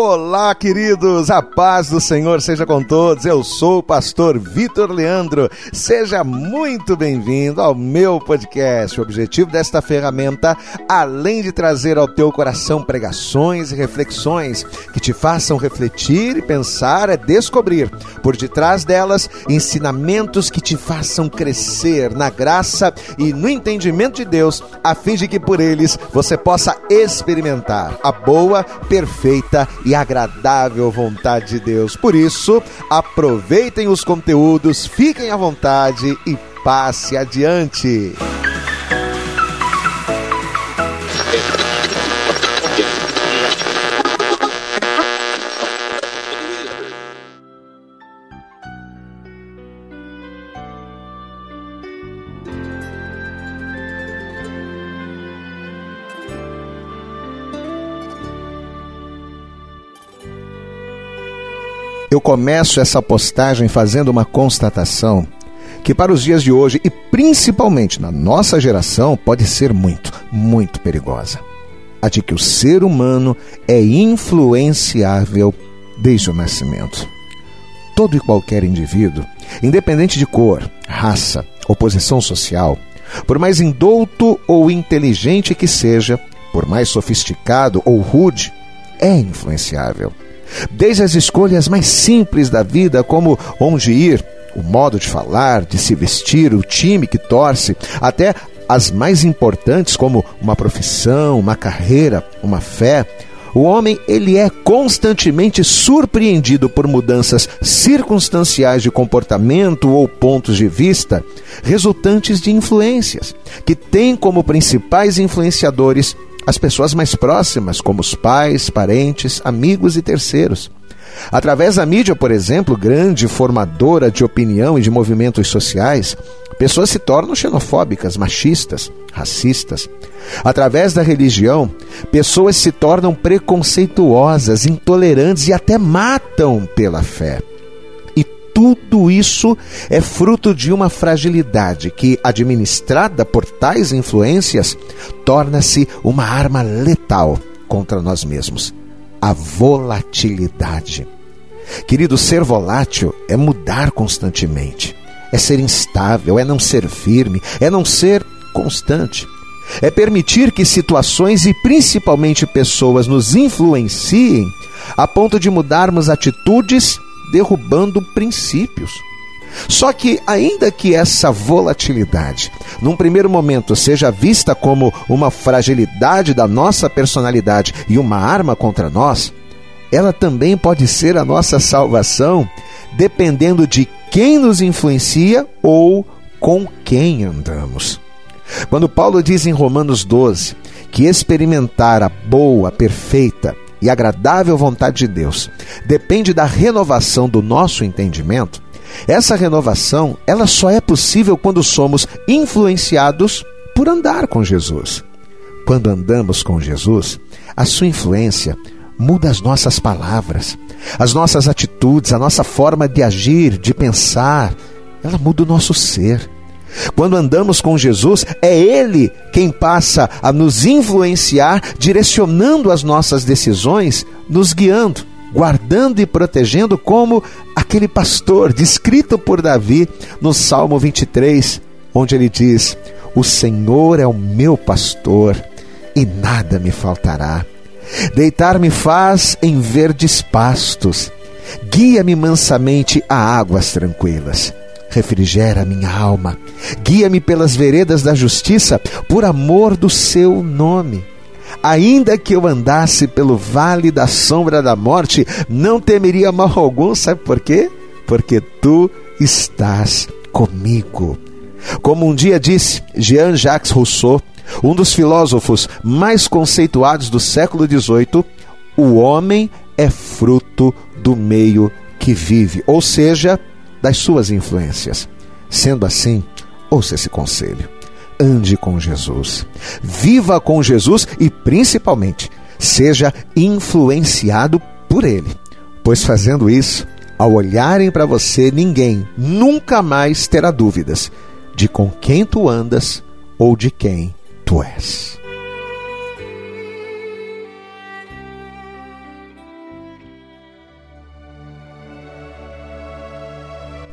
Olá, queridos, a paz do Senhor seja com todos. Eu sou o pastor Vitor Leandro. Seja muito bem-vindo ao meu podcast. O objetivo desta ferramenta, além de trazer ao teu coração pregações e reflexões que te façam refletir e pensar, é descobrir por detrás delas ensinamentos que te façam crescer na graça e no entendimento de Deus, a fim de que por eles você possa experimentar a boa, perfeita e agradável vontade de Deus. Por isso, aproveitem os conteúdos, fiquem à vontade e passe adiante. Eu começo essa postagem fazendo uma constatação que para os dias de hoje e principalmente na nossa geração pode ser muito, muito perigosa. A de que o ser humano é influenciável desde o nascimento. Todo e qualquer indivíduo, independente de cor, raça posição social, por mais indouto ou inteligente que seja, por mais sofisticado ou rude, é influenciável. Desde as escolhas mais simples da vida, como onde ir, o modo de falar, de se vestir, o time que torce, até as mais importantes, como uma profissão, uma carreira, uma fé, o homem ele é constantemente surpreendido por mudanças circunstanciais de comportamento ou pontos de vista resultantes de influências que têm como principais influenciadores as pessoas mais próximas, como os pais, parentes, amigos e terceiros. Através da mídia, por exemplo, grande formadora de opinião e de movimentos sociais, pessoas se tornam xenofóbicas, machistas, racistas. Através da religião, pessoas se tornam preconceituosas, intolerantes e até matam pela fé tudo isso é fruto de uma fragilidade que, administrada por tais influências, torna-se uma arma letal contra nós mesmos a volatilidade. Querido, ser volátil é mudar constantemente, é ser instável, é não ser firme, é não ser constante. É permitir que situações e principalmente pessoas nos influenciem a ponto de mudarmos atitudes derrubando princípios. Só que, ainda que essa volatilidade, num primeiro momento, seja vista como uma fragilidade da nossa personalidade e uma arma contra nós, ela também pode ser a nossa salvação, dependendo de quem nos influencia ou com quem andamos. Quando Paulo diz em Romanos 12 que experimentar a boa, perfeita e agradável vontade de Deus depende da renovação do nosso entendimento, essa renovação, ela só é possível quando somos influenciados por andar com Jesus. Quando andamos com Jesus, a sua influência muda as nossas palavras, as nossas atitudes, a nossa forma de agir, de pensar, ela muda o nosso ser. Quando andamos com Jesus, é Ele quem passa a nos influenciar, direcionando as nossas decisões, nos guiando, guardando e protegendo, como aquele pastor descrito por Davi no Salmo 23, onde ele diz: O Senhor é o meu pastor e nada me faltará. Deitar-me faz em verdes pastos, guia-me mansamente a águas tranquilas refrigera minha alma. Guia-me pelas veredas da justiça, por amor do seu nome. Ainda que eu andasse pelo vale da sombra da morte, não temeria mal algum, sabe por quê? Porque tu estás comigo. Como um dia disse Jean-Jacques Rousseau, um dos filósofos mais conceituados do século XVIII, o homem é fruto do meio que vive, ou seja, das suas influências. Sendo assim, ouça esse conselho. Ande com Jesus. Viva com Jesus e, principalmente, seja influenciado por Ele. Pois fazendo isso, ao olharem para você, ninguém nunca mais terá dúvidas de com quem tu andas ou de quem tu és.